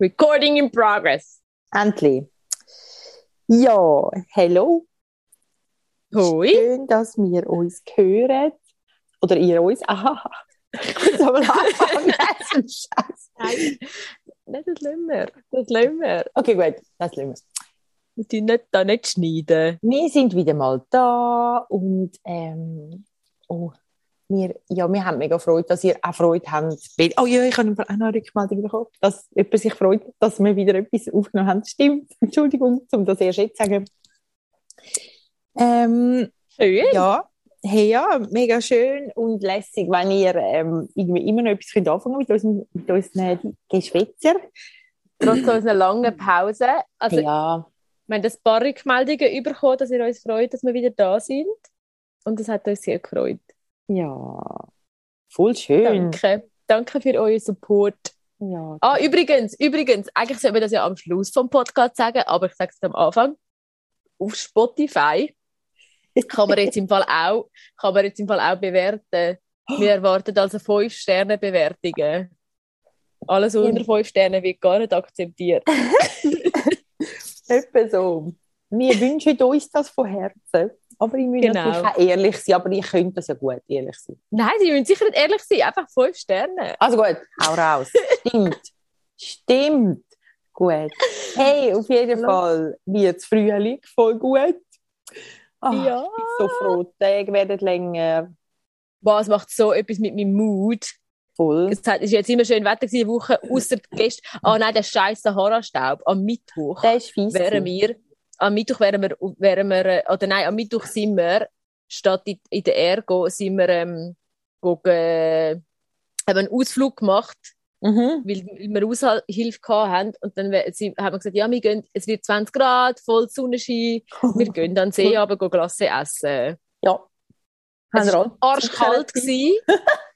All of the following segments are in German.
Recording in progress. Endlich. Ja, hallo. Hoi. Schön, dass wir uns hören. Oder ihr uns. Aha. Ich muss aber anfangen. Das ist. Nein, das lassen wir. Das lassen wir. Okay, gut. Das lassen wir. Wir tun nicht, da nicht schneiden. Wir sind wieder mal da und ähm, oh, wir, ja, wir haben mega Freude, dass ihr auch Freude habt. Oh ja, ich habe auch noch eine Rückmeldung bekommen, dass jemand sich freut, dass wir wieder etwas aufgenommen haben. Stimmt, Entschuldigung, um das erst jetzt zu sagen. Ähm, Schön. ja, hey, ja, mega schön und lässig, wenn ihr ähm, irgendwie immer noch etwas könnt anfangen mit, unseren, mit unseren Geschwätzer. Trotz unserer langen Pause. Also, ja, wir haben ein paar Rückmeldungen bekommen, dass ihr uns freut, dass wir wieder da sind. Und das hat uns sehr gefreut. ja, voll schön. Danke. Danke für euren Support. Ja, Ah, übrigens, übrigens, eigentlich sollten wir das ja am Schluss vom Podcast sagen, aber ich sage es am Anfang. Auf Spotify kann man jetzt im Fall auch, kann man jetzt im Fall auch bewerten. Wir erwarten also 5 Sterne Bewertungen. Alles unter 5 Sternen wird gar nicht akzeptiert. Etwa so. Wir wünschen uns das von Herzen. Aber ich muss Genau. natürlich auch ehrlich sein, aber ich könnte das ja gut ehrlich sein. Nein, Sie müssen sicher nicht ehrlich sein, einfach 5 Sterne. Also gut, hau raus. Stimmt. Stimmt. Gut. Hey, auf jeden. Fall wird es Frühling voll gut. Ah, Ja. Ich bin so froh. Die Tage werden länger. Was macht so etwas mit meinem Mood? Voll. Es ist jetzt immer schön Wetter gewesen, die Woche, außer gestern. Ah nein, der scheiß Sahara-Staub. Am Mittwoch. Der ist fies. wären wir, am Mittwoch wären wir, wären wir, äh, oder nein, am Mittwoch sind wir, statt in, in der Ergo, sind wir, ähm, gucken, äh, haben einen Ausflug gemacht, Mhm. weil, weil wir Aushilfe haben. Und dann sie, haben wir gesagt, ja, wir gehen, es wird 20 Grad, voll Sonnenschein, wir gehen an den See, aber gehen Glasse essen. Ja. Es war arschkalt.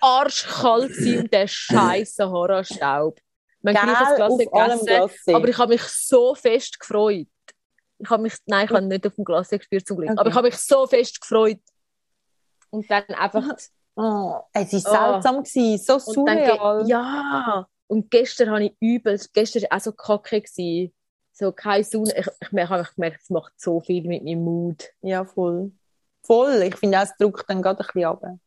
arschkalt und der scheiß Sahara-Staub. Man Geil, hat das allem gegessen. Aber ich habe mich so fest gefreut. Ich habe mich, nein, ich habe nicht auf dem Glas gespürt zum Glück. Okay. Aber ich habe mich so fest gefreut. Und dann einfach. Oh, es war Ah. seltsam, gewesen, so Und surreal. ja. Und gestern habe ich übel, gestern war auch so kacke. Gewesen. So keine Sonne. Ich, ich, ich habe gemerkt, es macht so viel mit meinem Mut. Ja, voll. Voll. Ich finde, es drückt dann gerade ein bisschen runter.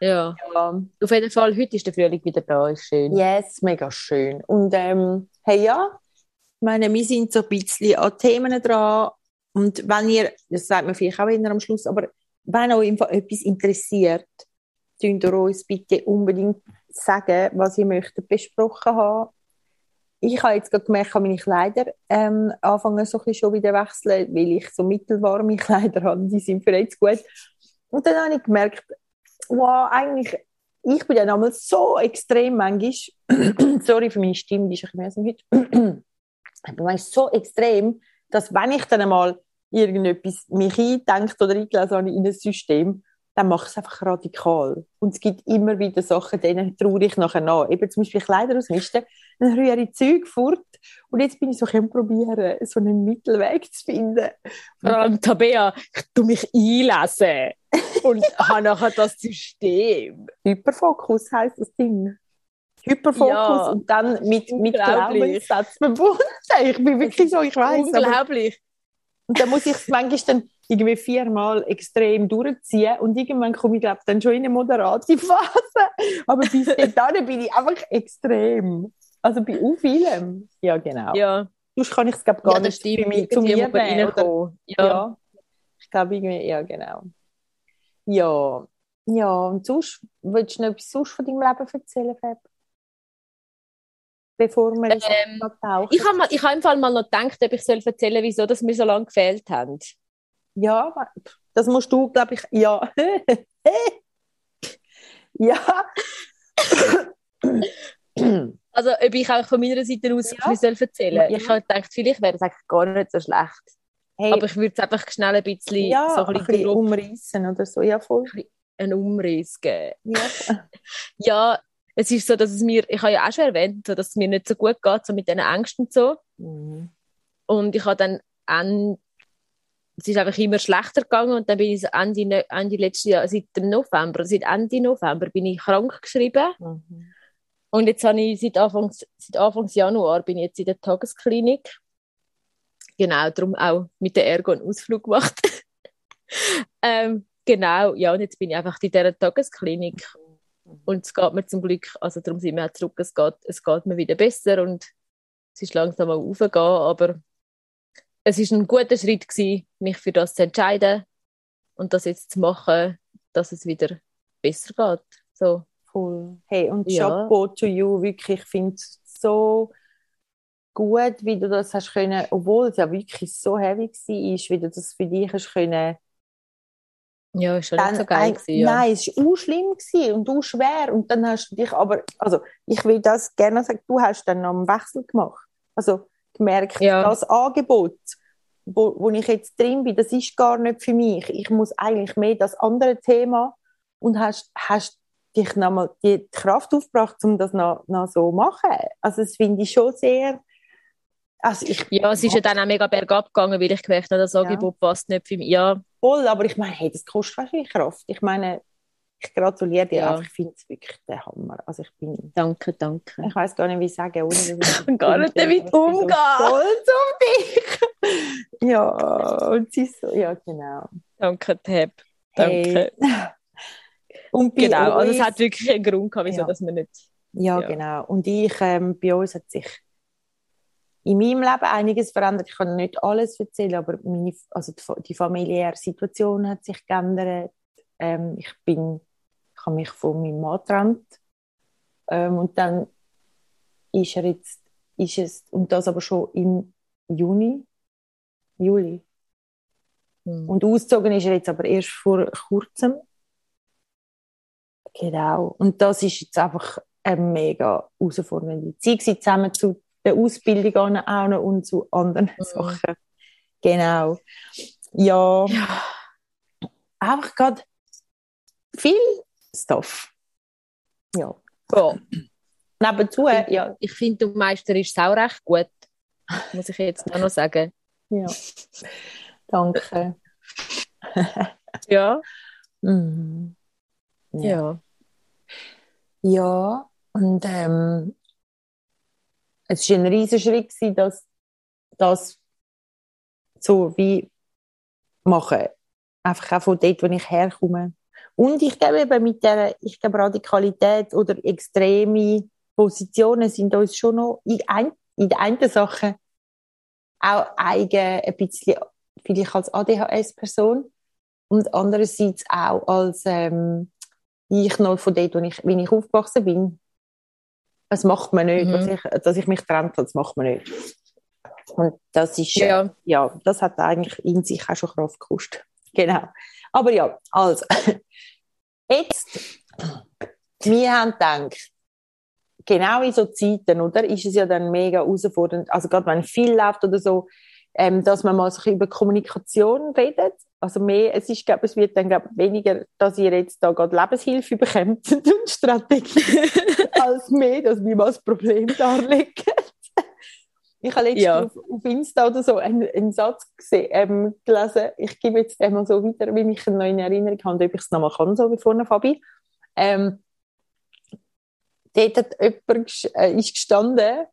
Ja. Ja. Auf jeden Fall, heute ist der Frühling wieder da, ist schön. Yes, mega schön. Und ähm, hey, ja, ich meine, wir sind so ein bisschen an Themen dran. Und wenn ihr, das sagt man vielleicht auch wieder am Schluss, aber wenn euch etwas interessiert, könnt ihr uns bitte unbedingt sagen, was ihr möchtet besprochen haben. Ich habe jetzt gerade gemerkt, ich habe meine Kleider ähm, anfangen so ein bisschen schon wieder wechseln, weil ich so mittelwarme Kleider habe, die sind für jetzt gut. Und dann habe ich gemerkt, wow, eigentlich, ich bin dann einmal so extrem manchmal, sorry für meine Stimme, die ist ein bisschen heute, aber manchmal so extrem, dass wenn ich dann einmal irgendetwas mich eindenkt oder eingelesen habe in ein System, dann mache ich es einfach radikal. Und es gibt immer wieder Sachen, denen traue ich nachher nach. Eben zum Beispiel Kleider ausmisten, dann rühre ich Zeug fort und jetzt bin ich so am probieren, so einen Mittelweg zu finden. Vor allem Tabea, ich tue mich einlesen und habe nachher das System. Hyperfokus heisst das Ding. Hyperfokus Ja. und dann mit, mit. Glaubenssätzen verbunden. Ich bin wirklich so, ich weiß. Aber, Unglaublich. und dann muss ich es manchmal dann irgendwie viermal extrem durchziehen und irgendwann komme ich, glaube dann schon in eine moderate Phase. Aber bis dahin bin ich einfach extrem. Also bei u vielem. Ja, genau. Ja, Sonst kann ich es, glaube gar ja nicht stimmt. bei mir, zu mir reinkommen. Ja. ja. Ich glaube irgendwie, ja, genau. Ja. Ja, und sonst, willst du noch etwas sonst von deinem Leben erzählen, Fab? Bevor wir Ähm, tauchen. Ich habe ich hab im Fall mal noch gedacht, ob ich soll erzählen wieso dass wir so lange gefehlt haben. Ja, das musst du, glaube ich, ja. ja. Also, ob ich auch von meiner Seite aus Ja. soll erzählen Ja. Ich habe gedacht, vielleicht wäre es eigentlich gar nicht so schlecht. Hey, Aber ich würde es einfach schnell ein bisschen, ja, so ein bisschen grob umreißen oder so. Ja, voll. einen Umriss geben. Ja. Ja, es ist so, dass es mir, ich habe ja auch schon erwähnt, so, dass es mir nicht so gut geht, so mit diesen Ängsten und so. Mhm. Und ich habe dann an, es ist einfach immer schlechter gegangen und dann bin ich so Ende, Ende letzten Jahr, seit dem November, seit Ende November bin ich krank geschrieben Mhm. und jetzt habe ich seit Anfangs, seit Anfangs Januar bin ich jetzt in der Tagesklinik. Genau, darum auch mit der Ergo einen Ausflug gemacht. ähm, genau, ja, und jetzt bin ich einfach in dieser Tagesklinik und es geht mir zum Glück, also darum sind wir auch zurück, es geht, es geht mir wieder besser und es ist langsam mal aufgehen, aber es ist ein guter Schritt gewesen, mich für das zu entscheiden und das jetzt zu machen, dass es wieder besser geht. So. Voll. Hey, und Ja. Chapeau to you, wirklich, ich finde es so gut, wie du das hast können, obwohl es ja wirklich so heavy war, wie du das für dich hast können. Ja, ist schon nicht so geil ein- gewesen, ja. Nein, es war auch schlimm und auch schwer. Und dann hast du dich aber, also ich will das gerne sagen, du hast dann noch einen Wechsel gemacht. Also gemerkt, Ja. das Angebot, wo, wo ich jetzt drin bin, das ist gar nicht für mich. Ich muss eigentlich mehr das andere Thema und hast, hast dich nochmal die Kraft aufgebracht, um das noch, noch so zu machen. Also das finde ich schon sehr, also ich Ja, es ist ja dann auch mega bergab gegangen, weil ich gemerkt habe, das Ja. Angebot passt nicht für mich. Ja, voll, aber ich meine, hey, das kostet wahrscheinlich Kraft. Ich meine, ich gratuliere dir Ja. ich finde es wirklich der Hammer. Also ich bin, danke, danke. ich weiß gar nicht, wie ich sagen, ohne dass ich kann gar nicht damit bin so umgehen. Stolz auf dich. ja, und sie ist so, ja, genau. Danke, Tab. Danke. Hey. Und Genau, also es hat wirklich einen Grund gehabt, wieso Ja. dass man nicht... Ja, Ja. genau. Und ich, ähm, bei uns hat sich in meinem Leben einiges verändert. Ich kann nicht alles erzählen, aber meine, also die, die familiäre Situation hat sich geändert. Ähm, ich bin, ich habe mich von meinem Mann getrennt. Ähm, und dann ist er jetzt, ist es, und das aber schon im Juni, Juli. Hm. Und ausgezogen ist er jetzt aber erst vor kurzem. Genau. Und das ist jetzt einfach eine mega herausfordernde Zeit zusammen zu der Ausbildung auch noch und zu anderen Sachen. Genau. Ja, Ja. einfach gerade viel Stuff. Ja. ja. Nebenzu, Ich, ja. ich finde, du meisterst es auch recht gut. Muss ich jetzt auch noch sagen. ja. Danke. Ja. Mhm. Ja. Ja. Ja, und ähm, es war ein riesiger Schritt, gewesen, das so wie machen. Einfach auch von dort, wo ich herkomme. Und ich glaube eben mit der, ich glaube Radikalität oder extreme Positionen sind uns schon noch in, ein, in der einen Sache auch eigen, ein bisschen, vielleicht als ADHS-Person und andererseits auch als ähm, ich noch von dort, wo ich, wie ich aufgewachsen bin. Das macht man nicht, Mhm. dass, ich, dass ich mich trennt, das macht man nicht. Und das ist, äh, Ja. ja, das hat eigentlich in sich auch schon Kraft gekostet. Genau. Aber ja, also, jetzt, wir haben gedacht, genau in so Zeiten, oder, ist es ja dann mega herausfordernd, also gerade wenn viel läuft oder so, ähm, dass man mal so über Kommunikation redet. Also mehr, es ist, glaube es wird dann, glaube weniger, dass ihr jetzt da gerade Lebenshilfe bekommt und Strategie, als mehr, dass wir mal das Problem darlegen. Ich habe letztens Ja. auf, auf Insta oder so einen, einen Satz gesehen, ähm, gelesen. Ich gebe jetzt den mal so weiter, wie ich ihn noch in Erinnerung habe, ob ich es nochmal kann, so wie vorne, Fabi. Ähm, dort hat jemand äh, ist gestanden,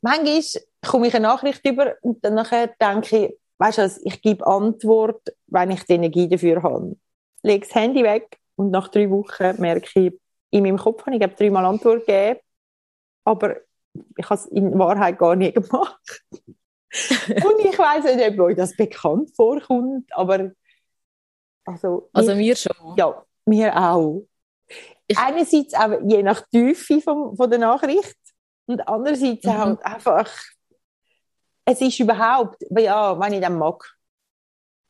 manchmal komme ich eine Nachricht über und dann denke ich, weißt du ich gebe Antwort, wenn ich die Energie dafür habe. Lege das Handy weg und nach drei Wochen merke ich, in meinem Kopf habe ich glaube, dreimal Antwort gegeben, aber ich habe es in Wahrheit gar nicht gemacht. und ich weiß nicht, ob euch das bekannt vorkommt, aber also, Also ich, mir schon. ja, mir auch. Ich- Einerseits auch je nach Tiefe vom, von der Nachricht und andererseits Mhm. auch einfach, es ist überhaupt, ja, wenn ich dann mag,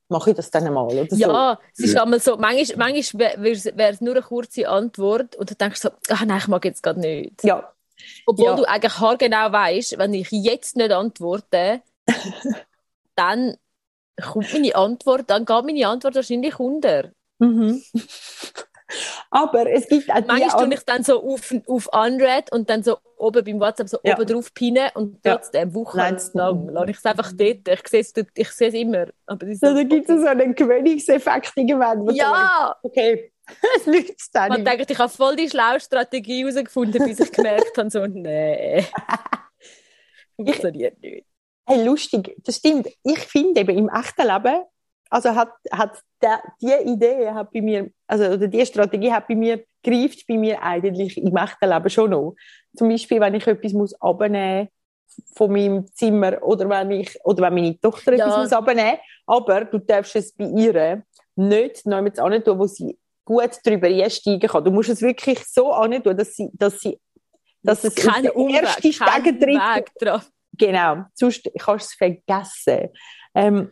mache ich das dann mal oder so. Ja, es ist einmal so, manchmal, manchmal wäre es nur eine kurze Antwort und dann denkst du so, ach nein, ich mag jetzt gerade nicht. Ja, Obwohl Ja. du eigentlich haargenau weißt, wenn ich jetzt nicht antworte, dann kommt meine Antwort, dann geht meine Antwort wahrscheinlich unter. mhm. Aber es gibt auch Manchmal tue ich dann so auf, auf Unread und dann so oben beim WhatsApp so Ja. oben drauf pinnen und Ja. trotzdem das- wochenlang lasse ich es einfach dort. Ich sehe es, ich sehe es immer. Aber Ja, so- da gibt es so einen Gewöhnungseffekt irgendwann. du denkst, Ja! Okay, es lügt dann Man denkt, ich habe voll die schlaue Strategie herausgefunden, bis ich gemerkt habe, so, nee. Funktioniert nicht. Hey, lustig, das stimmt. Ich finde eben im echten Leben, also hat, hat der, die Idee hat bei mir, also oder die Strategie hat bei mir, greift bei mir eigentlich im echten Leben schon noch. Zum Beispiel, wenn ich etwas muss abnehmen von meinem Zimmer oder wenn ich, oder wenn meine Tochter Ja. etwas muss abnehmen, aber du darfst es bei ihr nicht noch mit an tun, wo sie gut drüber einsteigen kann. Du musst es wirklich so an tun, dass sie, dass sie, dass es Kein den Umweg, dran. Genau, sonst kannst du es vergessen. Ähm,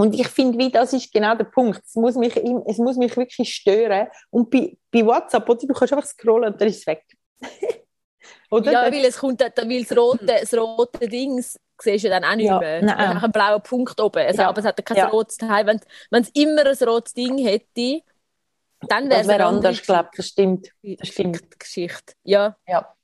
und ich finde, wie das ist genau der Punkt. Es muss mich, es muss mich wirklich stören. Und bei, bei WhatsApp, oder, du kannst einfach scrollen und dann ist es weg. oder? Ja, weil es kommt, da- weil das rote, das rote Dings siehst du dann auch nicht Ja, mehr. nein. Es hat einen blauen Punkt oben, es, Ja. aber es hat kein Ja. rotes Teil. Wenn es immer ein rotes Ding hätte, dann wäre das wäre anders, glaube. Das stimmt. Das stimmt. Geschichte. Ja. Ja.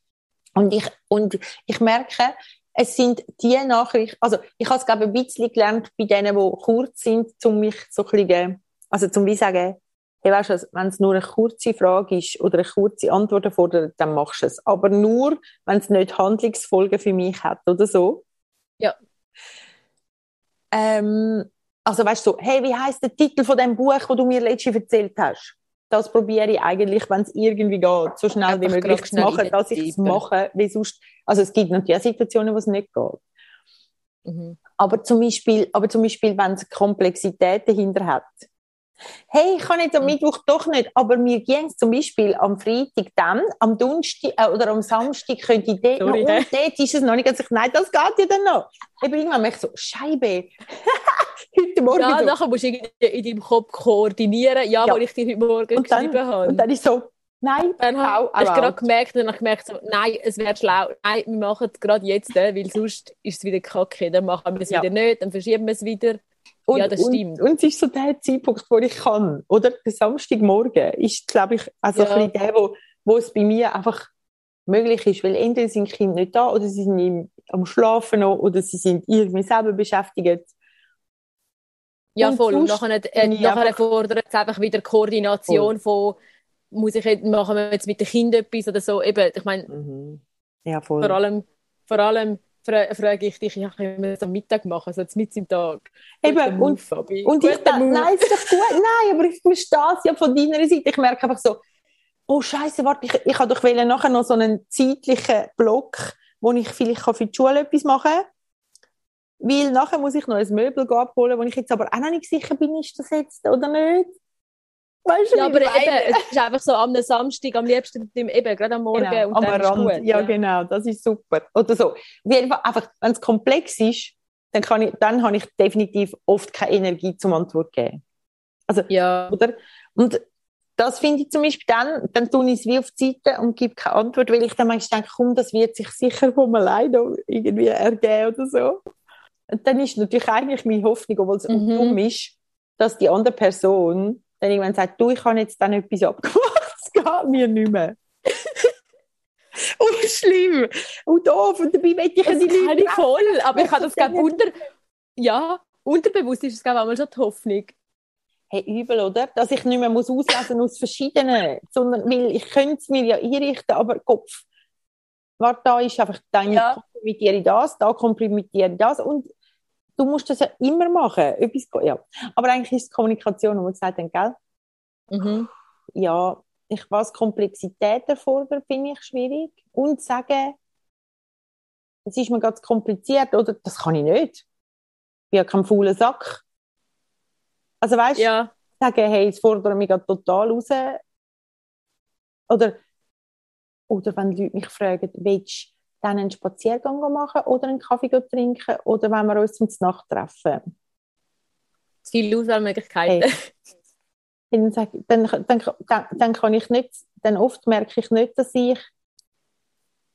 Und ich, und ich merke, es sind die Nachrichten, also ich habe es glaube ich ein bisschen gelernt bei denen, die kurz sind, um mich so ein bisschen, also zum wie sagen, hey, weißt du, wenn es nur eine kurze Frage ist oder eine kurze Antwort erfordert, dann machst du es. Aber nur, wenn es nicht Handlungsfolgen für mich hat oder so. Ja. Ähm, also weißt du, so, hey, wie heißt der Titel von dem Buch, wo du mir letztens erzählt hast? Das probiere ich eigentlich, wenn es irgendwie geht, so schnell wie möglich zu machen, dass ich es mache, wie sonst, also es gibt natürlich Situationen, wo es nicht geht. Mhm. Aber zum Beispiel, aber zum Beispiel, wenn es Komplexität dahinter hat. Hey, ich kann jetzt am. Mittwoch doch nicht, aber mir ging es zum Beispiel am Freitag dann, am Donnerstag äh, oder am Samstag könnte ich dort noch, Sorry, und hä? dort ist es noch nicht ganz, ich, nein, das geht ja dann noch. Eben irgendwann merke ich so, Scheibe. heute Morgen Ja, so. nachher musst du in deinem Kopf koordinieren, ja, Ja. wo ich dir heute Morgen Und dann- geschrieben habe. Und dann ist so, nein, dann habe ich gerade gemerkt, dann habe ich gemerkt, so, nein, es wäre schlau. Nein, wir machen es gerade jetzt, äh, weil sonst ist es wieder kacke. Dann machen wir es Ja. wieder nicht, dann verschieben wir es wieder. Und, Ja, das stimmt. Und, und es ist so der Zeitpunkt, wo ich kann. Oder der Samstagmorgen ist, glaube ich, also Ja. ein bisschen der, wo, wo es bei mir einfach möglich ist. Weil entweder sind die Kinder nicht da oder sie sind im, am Schlafen noch oder sie sind irgendwie selber beschäftigt. Ja, Und voll. Und nachher, äh, nachher fordert es einfach wieder Koordination von, muss ich jetzt, machen wir jetzt mit den Kindern etwas oder so. Eben, ich meine, Mhm. Ja, voll. vor allem, vor allem fra frage ich dich, ja, können wir das am Mittag machen, so mit im Tag. Eben, und- Fabi. Und ich Move. nein, ist doch gut. Nein, aber ich verstehe es ja von deiner Seite. Ich merke einfach so, oh Scheiße, warte, ich, ich habe doch nachher noch so einen zeitlichen Block, wo ich vielleicht für die Schule etwas machen kann. Weil nachher muss ich noch ein Möbel abholen, wo ich jetzt aber auch noch nicht sicher bin, ist das jetzt oder nicht. Weißt du, Ja, aber eben, es ist einfach so am Samstag, am liebsten eben, gerade am Morgen Genau, und am dann ist Rand. gut. ja, genau, das ist super. Oder so. Auf jeden Fall, einfach, wenn es komplex ist, dann, kann ich, dann habe ich definitiv oft keine Energie zum Antwort geben. Also, ja. oder? Und das finde ich zum Beispiel dann, dann tue ich es wie auf die Seite und gebe keine Antwort, weil ich dann manchmal denke, komm, das wird sich sicher von alleine irgendwie ergeben oder so. Und dann ist natürlich eigentlich meine Hoffnung, obwohl es Mhm. dumm ist, dass die andere Person dann irgendwann sagt, du, ich habe jetzt dann etwas abgemacht, es geht mir nicht mehr. und schlimm und doof und dabei will ich Das die kann Leute ich voll, aber ich habe das, treffen. unter... Ja, unterbewusst ist es, glaube ich, einmal schon die Hoffnung. Hey, übel, oder? Dass ich nicht mehr muss auslesen aus verschiedenen, sondern, weil ich könnte es mir ja einrichten, aber Kopf, warte, da ist einfach, dann Ja. komprimiere ich das, da komprimiere ich das und du musst das ja immer machen. Etwas, ja. Aber eigentlich ist es Kommunikation, wo wir gesagt haben, gell? Mhm. Ja, ich, was Komplexität erfordert, finde ich schwierig. Und sagen, es ist mir ganz kompliziert, oder? Das kann ich nicht. Ich bin ja kein fauler Sack. Also weißt du, Ja, sagen, hey, es fordert mich total raus. Oder, oder wenn Leute mich fragen, willst du dann einen Spaziergang machen oder einen Kaffee trinken oder wenn wir uns zum Nacht treffen? viele Auswahlmöglichkeiten. Dann, sag, dann, dann, dann, dann kann ich nicht, dann oft merke ich nicht, dass ich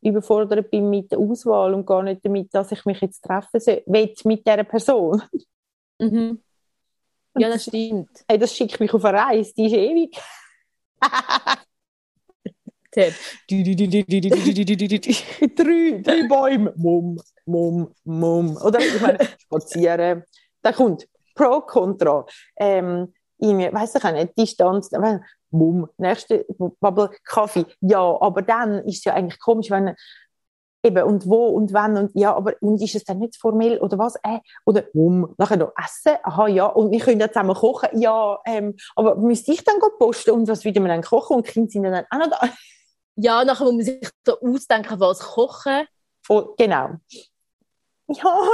überfordert bin mit der Auswahl und gar nicht damit, dass ich mich jetzt treffen will mit dieser Person. Mhm. Ja, das stimmt. Hey, das schickt mich auf eine Reise, die ist ewig. Tim. drei, drei Bäume. Mumm, mumm, mumm. Oder ich meine, spazieren. Da kommt Pro, Contra. Ähm, irgendwie, weiss ich nicht, Distanz. Mumm, nächste Bubble, Kaffee. Ja, aber dann ist es ja eigentlich komisch, wenn eben und wo und wann und ja, aber und ist es dann nicht formell oder was? Äh, oder um nachher noch essen? Aha, ja. Und wir können ja zusammen kochen? Ja, ähm, aber müsste ich dann posten und was würde man dann kochen und die Kinder sind dann auch noch da? Ja, nachher muss man sich da ausdenken, was kochen. Oh, genau. Ja.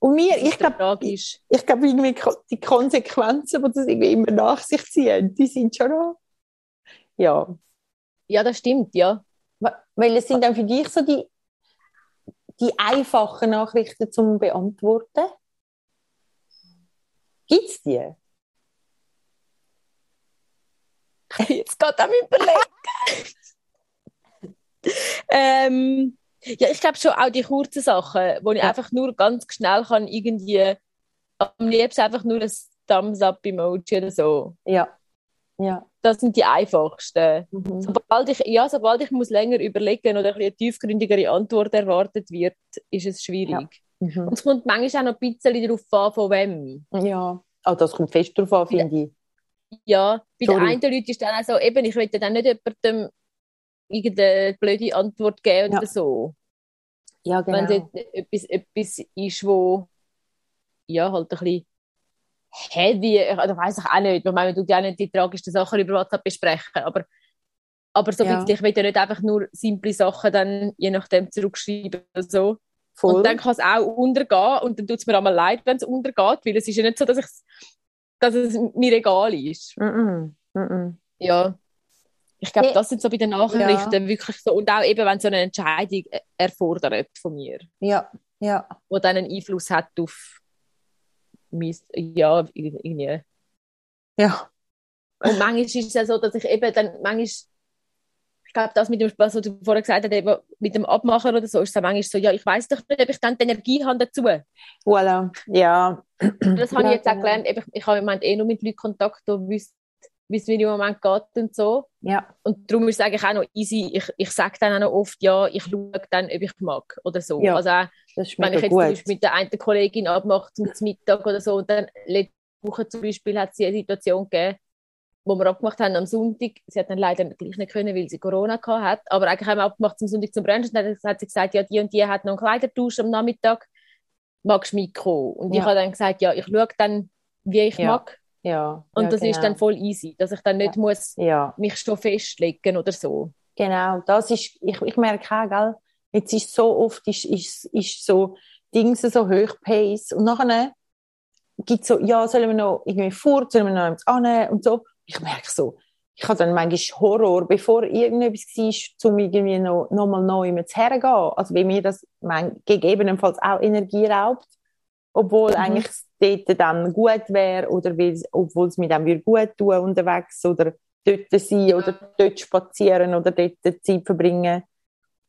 Und mir, ich glaube, ich, ich glaube, irgendwie die Konsequenzen, die das irgendwie immer nach sich ziehen, die sind schon noch, ja. Ja, das stimmt, ja. Weil es sind dann für dich so die, die einfachen Nachrichten zum Beantworten. Gibt es die? Jetzt geht am überlegen. ähm, ja, ich glaube schon auch die kurzen Sachen, wo ich ja. einfach nur ganz schnell kann irgendwie am liebsten einfach nur ein Thumbs up Emoji oder so. Ja. Ja. Das sind die einfachsten. Mhm. Sobald, ich, ja, sobald ich muss länger überlegen oder eine tiefgründigere Antwort erwartet wird, ist es schwierig. Ja. Mhm. Und es kommt manchmal auch noch ein bisschen darauf an, von wem. Ja, oh, das kommt fest darauf an, finde ich. Ja, bei Sorry. den einen Leuten ist dann auch so, eben, ich will dann nicht jemandem irgendeine blöde Antwort geben ja. oder so. Ja, genau. Wenn es etwas, etwas ist, wo ja, halt ein bisschen heavy, oder weiß ich auch nicht, man tut ja nicht die tragischen Sachen über WhatsApp besprechen, aber, aber so ja. bisschen, ich will ja nicht einfach nur simple Sachen dann je nachdem zurückschreiben oder so. Voll. Und dann kann es auch untergehen und dann tut es mir einmal leid, wenn es untergeht, weil es ist ja nicht so, dass, dass es mir egal ist. Mm -mm. Mm ja. Ich glaube, das sind so bei den Nachrichten ja. wirklich so, und auch eben, wenn so eine Entscheidung erfordert von mir. Ja, ja. Wo dann einen Einfluss hat auf ja, irgendwie. Ja. Und manchmal ist es ja so, dass ich eben dann, manchmal, glaube, das mit dem, was du vorher gesagt hast, mit dem Abmachen oder so, ist es manchmal so, ja, ich weiß doch nicht, ob ich dann die Energie habe dazu. Voilà, ja. Das habe ja, ich jetzt auch gelernt, ich, ich habe im Moment eh nur mit Leuten Kontakt, die wissen, wie es mir im Moment geht und so. Ja. Und darum ist es eigentlich auch noch easy. Ich, ich sage dann auch noch oft, ja, ich schaue dann, ob ich mag oder so. Ja, also auch, wenn ich jetzt gut. zum Beispiel mit der einen Kollegin abmache zum Mittag oder so und dann letzte Woche zum Beispiel hat sie eine Situation gegeben, wo wir abgemacht haben am Sonntag. Sie hat dann leider gleich nicht können, weil sie Corona hat. Aber eigentlich haben wir abgemacht zum Sonntag zum Brunch. Und dann hat sie gesagt, ja, die und die hat noch einen Kleidertausch am Nachmittag. Magst du mitkommen? Und ja. ich habe dann gesagt, ja, ich schaue dann, wie ich ja. mag. Ja. Und ja, das genau. ist dann voll easy, dass ich dann nicht muss mich schon festlegen oder so. Genau, das ist, ich, ich merke auch, gell, jetzt ist so oft, ist, ist, ist so Dinge so hoch Pace und nachher gibt so, ja, sollen wir noch irgendwie fort, sollen wir noch annehmen und so. Ich merke so, ich habe dann manchmal Horror, bevor irgendetwas war, um irgendwie noch, noch mal neu zu hergehen. Also, wie mir das mein, gegebenenfalls auch Energie raubt, obwohl mhm. eigentlich dort dann gut wäre oder obwohl es mir dann wieder gut tun unterwegs oder dort sein oder dort spazieren oder dort Zeit verbringen.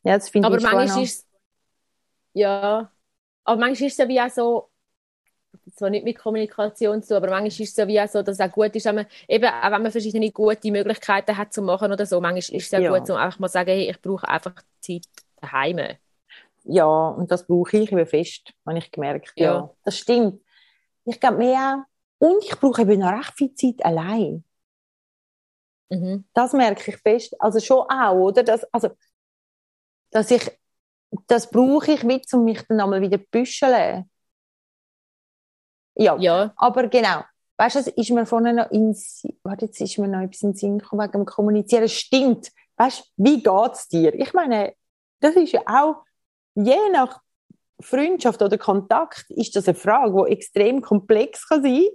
Ja, das finde aber ich manchmal ist ja, aber manchmal ist es ja wie auch so, zwar nicht mit Kommunikation zu, aber manchmal ist es ja wie auch so, dass es auch gut ist, wenn man, eben, auch wenn man verschiedene gute Möglichkeiten hat zu machen oder so, manchmal ist es ja, ja. gut, um einfach mal zu sagen, hey, ich brauche einfach Zeit daheim. Ja, und das brauche ich eben fest, habe ich gemerkt. Ja, ja das stimmt. Ich glaube mehr, und ich brauche eben noch recht viel Zeit allein. Mhm. Das merke ich fest. Also schon auch, oder? Das, also, dass ich, das brauche ich mit, um mich dann einmal wieder zu büscheln. Ja. ja. Aber genau. Weißt du, es ist mir vorhin noch ins, warte, jetzt ist mir noch etwas in den Sinn gekommen wegen dem Kommunizieren. Stimmt. Weißt du, wie geht's dir? Ich meine, das ist ja auch, je nach Freundschaft oder Kontakt ist das eine Frage, die extrem komplex kann sein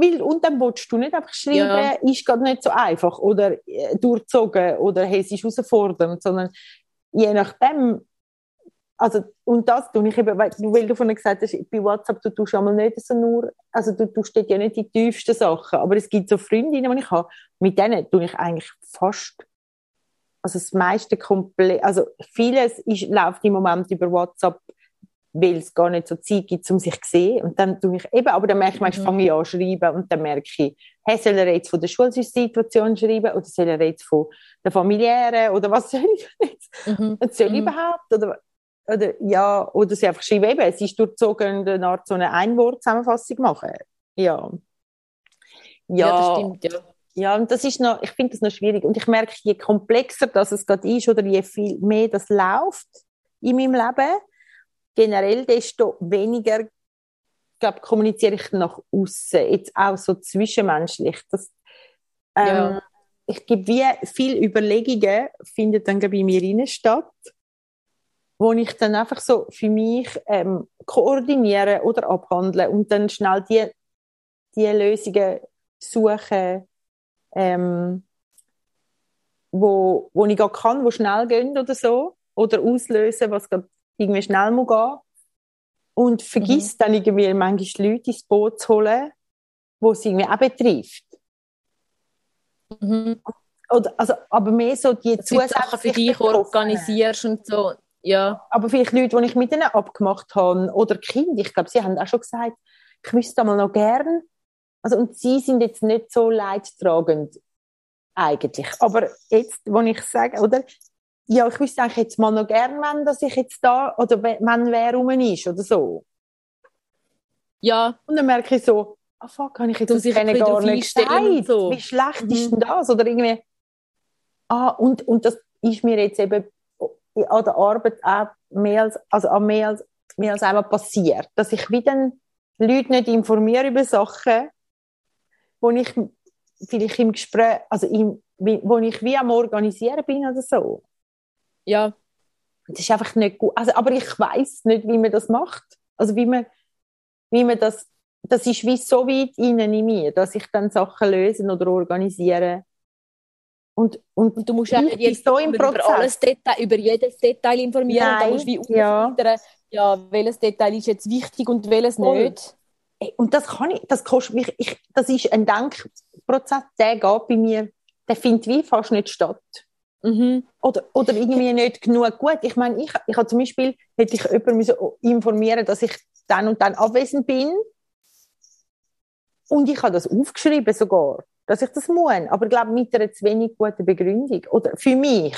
weil, und dann willst du nicht einfach schreiben, ja. ist gerade nicht so einfach oder äh, durchzogen oder hey, es ist herausfordernd, sondern je nachdem, also, und das tue ich eben, weil, weil du vorhin gesagt hast, bei WhatsApp, du tust einmal nicht so nur, also du tust ja nicht die tiefsten Sachen, aber es gibt so Freundinnen, die ich habe, mit denen tue ich eigentlich fast, also das meiste komplett, also vieles ist, läuft im Moment über WhatsApp weil es gar nicht so Zeit gibt, um sich zu sehen. Und dann tue ich eben, aber dann merke ich, manchmal Mhm. fange ich an zu schreiben und dann merke ich, hey, soll er jetzt von der Schulsituation schreiben oder soll er jetzt von der familiären oder was soll ich jetzt? Mhm. Und soll ich Mhm. überhaupt? Oder, oder, ja, oder sie einfach schreiben, eben, es ist durchzogen eine Art so eine Einwort-Zusammenfassung machen. Ja. Ja, Ja, das stimmt, ja. ja, und das ist noch, ich finde das noch schwierig. Und ich merke, je komplexer das es gerade ist oder je viel mehr das läuft in meinem Leben, generell, desto weniger, glaube kommuniziere ich nach außen. Jetzt auch so zwischenmenschlich. Das, ähm, Ja. Ich gebe wie viel Überlegungen, findet dann bei mir rein statt, wo ich dann einfach so für mich ähm, koordiniere oder abhandle und dann schnell die, die Lösungen suche, ähm, wo, wo ich gar kann, wo schnell gehen oder so, oder auslösen, was gerade irgendwie schnell muss gehen. Und vergiss dann irgendwie manchmal Leute ins Boot zu holen, wo es irgendwie auch betrifft. Mhm. Oder, also, aber mehr so die Dass du die Sachen für dich organisierst und so. Ja. Aber vielleicht Leute, die ich mit ihnen abgemacht habe, oder Kinder, ich glaube, sie haben auch schon gesagt, ich wüsste mal noch gern. Also, und sie sind jetzt nicht so leidtragend, eigentlich. Aber jetzt, wo ich sage, oder, ja, ich wüsste eigentlich jetzt mal noch gern, wenn, dass ich jetzt da, oder wenn wer rum ist, oder so. Ja, Und dann merke ich so, ah fuck, habe ich jetzt das gar nicht gesagt. so. Wie schlecht Mhm. ist denn das? Oder irgendwie, ah, und, und das ist mir jetzt eben an der Arbeit auch mehr als, also auch mehr als, mehr als einmal passiert. Dass ich wieder Leute nicht informiere über Sachen, wo ich vielleicht im Gespräch, also im, wo ich wie am Organisieren bin oder so. ja. Das ist einfach nicht gut. Also, aber ich weiß nicht, wie man das macht. Also wie man, wie man das, das ist wie so weit innen in mir, dass ich dann Sachen lösen oder organisieren. Und, und, Und du musst ja jetzt so im über, Prozess. alles Detail, über jedes Detail informieren. und Nein, dann musst du wie ja. ja, welches Detail ist jetzt wichtig und welches Voll. nicht. Und das kann ich, das kostet mich, ich, das ist ein Denkprozess, der geht bei mir, der findet wie fast nicht statt. Mhm. Oder, oder irgendwie nicht genug gut. Ich meine, ich, ich habe zum Beispiel, hätte ich jemanden müssen informieren dass ich dann und dann abwesend bin. Und ich habe das aufgeschrieben sogar, dass ich das muss. Aber ich glaube, mit einer zu wenig guten Begründung. Oder für mich.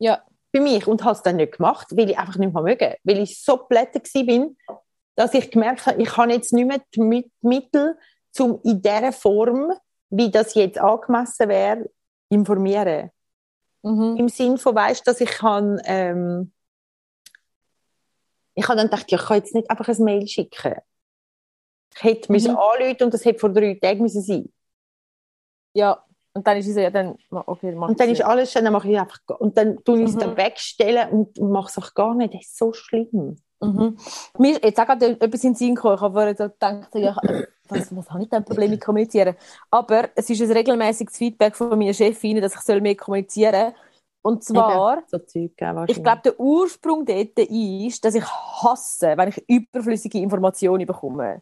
Ja. Für mich. Und habe es dann nicht gemacht, weil ich einfach nicht mehr mögen. Weil ich so plätte bin, dass ich gemerkt habe, ich habe jetzt nicht mehr die Mi- Mittel, um in dieser Form, wie das jetzt angemessen wäre, informieren Mhm. im Sinn von, weißt, dass ich kann, ähm, ich habe dann gedacht, ja, ich kann jetzt nicht einfach ein Mail schicken. Ich hätte müssen Mhm. anrufen und das hätte vor drei Tagen müssen sein. Ja. Und dann ist es ja dann, okay, Und dann ist alles schön, dann mache ich einfach, und dann tue ich es Mhm. dann wegstellen und mache es auch gar nicht. Das ist so schlimm. Mhm. Mir ist jetzt auch gerade etwas in den Sinn gekommen. Ich habe so gedacht, ja, was, was habe ich denn Problem mit kommunizieren? Aber es ist ein regelmäßiges Feedback von meiner Chefin, dass ich soll mehr kommunizieren soll. Und zwar, So Zeug, ich glaube, der Ursprung dort ist, dass ich hasse, wenn ich überflüssige Informationen bekomme.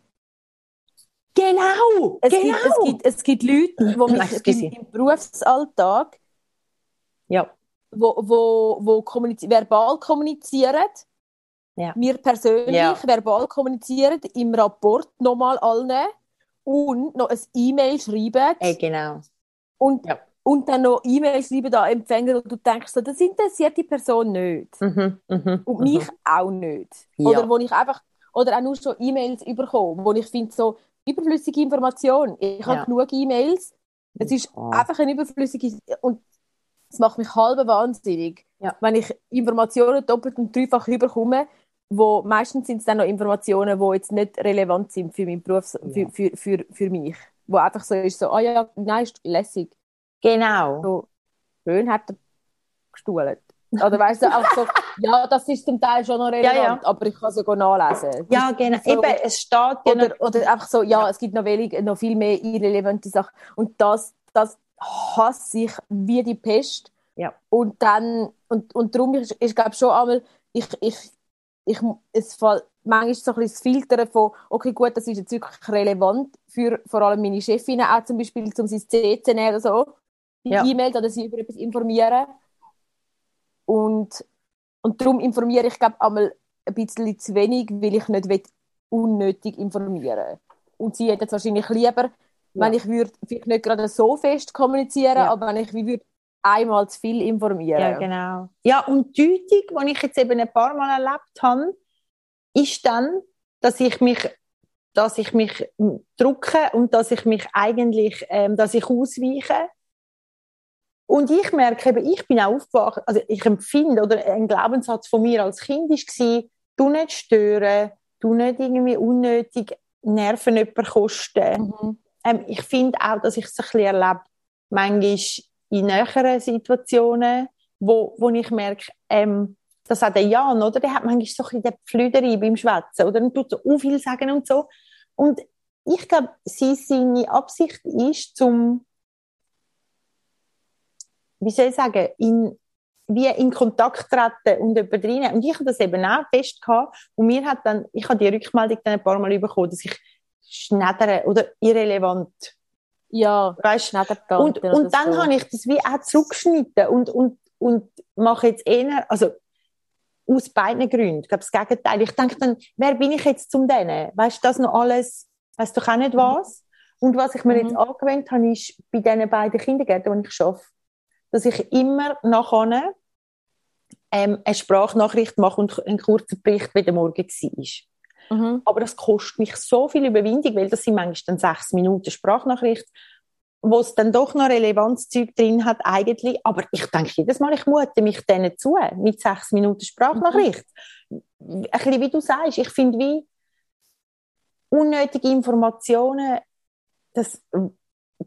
Genau, Es, genau. gibt, es, gibt, es gibt Leute, die mich im, im Berufsalltag ja, wo, wo, wo kommuniz verbal kommunizieren, Ja. mir persönlich Ja. verbal kommunizieren, im Rapport nochmal allen und noch ein E-Mail schreiben ey, genau. und, Ja. und dann noch E-Mail schreiben an Empfänger und du denkst so, das interessiert die Person nicht. Mhm, mhm, Und mhm. mich auch nicht. Oder wo ich einfach, oder auch nur schon E-Mails überkomme, wo ich finde, so überflüssige Information. Ich Ja. habe genug E-Mails. Es ist Ja. einfach eine überflüssige, und es macht mich halb wahnsinnig, Ja. wenn ich Informationen doppelt und dreifach überkomme, wo meistens sind es dann noch Informationen, die jetzt nicht relevant sind für meinen Beruf, Ja. für, für, für, für mich. Wo einfach so ist, so, ah ja, nein, ist lässig. Genau. So, schön hat er gestuhlt. Oder weißt du, auch so, ja, das ist zum Teil schon noch relevant, ja. aber ich kann es sogar nachlesen. Ja, genau. So- Eben, es steht ja Oder, oder einfach so, ja, es gibt noch, wenig, noch viel mehr irrelevante Sachen. Und das, das hasse ich wie die Pest. Ja. Und dann, und, und darum ist, ich glaube schon einmal, ich, ich, ich, es fällt manchmal so ein bisschen das Filtern von, okay, gut, das ist jetzt wirklich relevant für vor allem meine Chefinnen, auch zum Beispiel, um sein C zu nehmen oder so, die Ja. E-Mail, oder sie über etwas informieren. Und, und darum informiere ich, glaube einmal ein bisschen zu wenig, weil ich nicht will, unnötig informieren Und sie hätte es wahrscheinlich lieber, ja. wenn ich würde vielleicht nicht gerade so fest kommunizieren, ja. aber wenn ich wie würde einmal zu viel informieren. Ja, genau. Ja, und die Deutung, die ich jetzt eben ein paar Mal erlebt habe, ist dann, dass ich mich dass ich mich drücke und dass ich mich eigentlich, ähm, dass ich ausweiche. Und ich merke eben, ich bin auch aufgewacht, also ich empfinde, oder ein Glaubenssatz von mir als Kind war, du nicht stören, du nicht irgendwie unnötig Nerven jemanden kosten. Mhm. Ähm, ich finde auch, dass ich es ein bisschen erlebe, manchmal in näheren Situationen, wo, wo ich merke, ähm, das hat der Jan, oder? Der hat manchmal so ein bisschen Pflüderei beim Schwätzen, oder? Und tut so viel sagen und so. Und ich glaube, sie, seine Absicht ist, zum, wie soll ich sagen, in, wie in Kontakt treten und jemand rein. Und ich habe das eben auch fest gehabt. Und mir hat dann, ich habe die Rückmeldung dann ein paar Mal bekommen, dass ich schnellere oder irrelevant ja, weißt, und, und dann so. habe ich das wie auch zurückgeschnitten und, und, und mache jetzt eher, also aus beiden Gründen. Ich glaube, das Gegenteil. Ich denke dann, wer bin ich jetzt zum denen? Weißt du, das noch alles, weißt du auch nicht mhm. was? Und was ich mir mhm. jetzt angewöhnt habe, ist bei diesen beiden Kindergärten, die ich arbeite, dass ich immer nachher ähm, eine Sprachnachricht mache und einen kurzen Bericht, wie der Morgen war. Mhm. Aber das kostet mich so viel Überwindung, weil das sind manchmal dann sechs Minuten Sprachnachricht wo es dann doch noch relevantes Zeug drin hat eigentlich. Aber ich denke jedes Mal, ich mute mich denen zu, mit sechs Minuten Sprachnachricht. Mhm. Ein bisschen wie du sagst, ich finde wie unnötige Informationen, das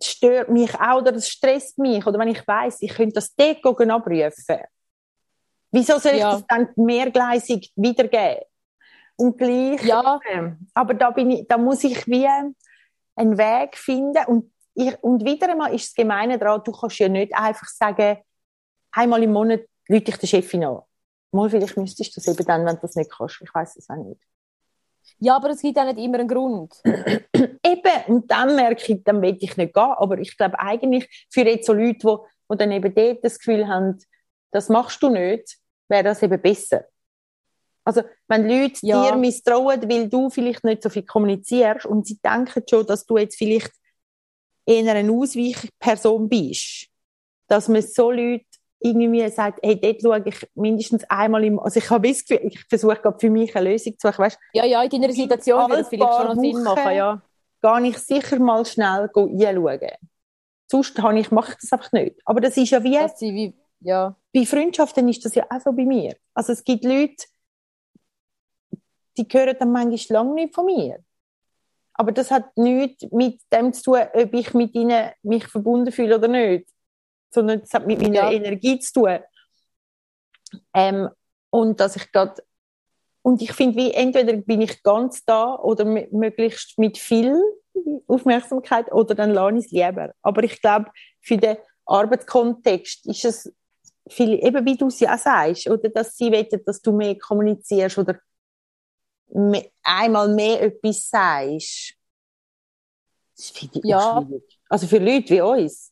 stört mich auch oder das stresst mich. Oder wenn ich weiß, ich könnte das dort abrufen. Wieso soll ich ja. das dann mehrgleisig wiedergeben? Und gleich. Ja. Aber da, bin ich, da muss ich wie einen Weg finden und ich, und wieder einmal ist das Gemeine daran, du kannst ja nicht einfach sagen, einmal im Monat lüte ich den Chefin an. Mal vielleicht müsstest du das eben dann, wenn du das nicht kannst. Ich weiß es auch nicht. Ja, aber es gibt auch nicht immer einen Grund. eben, und dann merke ich, dann will ich nicht gehen. Aber ich glaube eigentlich, für jetzt so Leute, die, die dann eben dort das Gefühl haben, das machst du nicht, wäre das eben besser. Also, wenn Leute ja. dir misstrauen, weil du vielleicht nicht so viel kommunizierst und sie denken schon, dass du jetzt vielleicht eher eine Ausweichperson bist, dass man so Leute irgendwie sagt, hey, dort schaue ich mindestens einmal im, also ich habe das Gefühl, ich versuche gerade für mich eine Lösung zu suchen, weißt Ja, ja, in deiner Situation würde es vielleicht schon Sinn machen, ja. Gehe ich sicher mal schnell reinschauen. Sonst habe ich, mache ich das einfach nicht. Aber das ist ja wie, wie ja. bei Freundschaften ist das ja auch so bei mir. Also es gibt Leute, die hören dann manchmal lange nicht von mir. Aber das hat nichts mit dem zu tun, ob ich mit ihnen mich verbunden fühle oder nicht. Sondern es hat mit meiner ja. Energie zu tun. Ähm, und dass ich gerade und ich finde, wie entweder bin ich ganz da oder möglichst mit viel Aufmerksamkeit oder dann lerne ich es lieber. Aber ich glaube, für den Arbeitskontext ist es viel, eben wie du es ja auch sagst, oder dass sie wollen, dass du mehr kommunizierst oder einmal mehr etwas sagst. Das finde ich ja. schwierig. Also für Leute wie uns.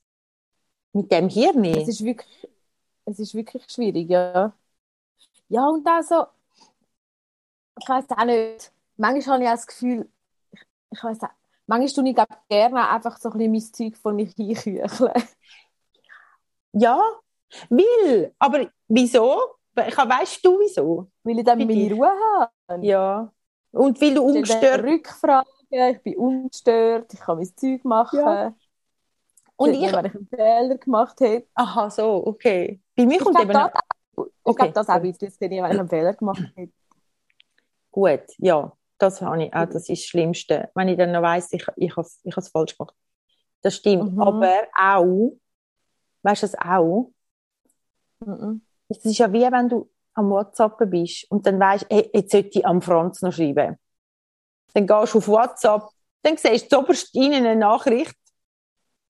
Mit dem Hirn. Es ist wirklich, es ist wirklich schwierig, ja. Ja, und also, ich weiß auch nicht, manchmal habe ich auch das Gefühl, ich, ich weiß auch, manchmal tue ich gerne einfach so ein bisschen mein Zeug von mir hinkücheln. Ja, will. Aber wieso? Weißt du wieso? Weil ich dann meine Ruhe habe. Ja. Und weil du ungestört... Rückfragen, ich bin ungestört, ich kann mein Zeug machen. Ja. Und ich... Wenn ich einen Fehler gemacht habe. Aha, so, okay. Bei mir kommt eben... Das, ich okay. glaube, das auch ein bisschen, wenn ich einen Fehler gemacht habe. Gut, ja. Das habe ich auch, das ist das Schlimmste. Wenn ich dann noch weiss, ich, ich habe ich es falsch gemacht. Das stimmt. Mhm. Aber auch, weißt du das auch? Mhm. Es ist ja wie wenn du am WhatsApp bist und dann weißt, hey, jetzt sollte ich am Franz noch schreiben. Dann gehst du auf WhatsApp, dann siehst du ihnen eine Nachricht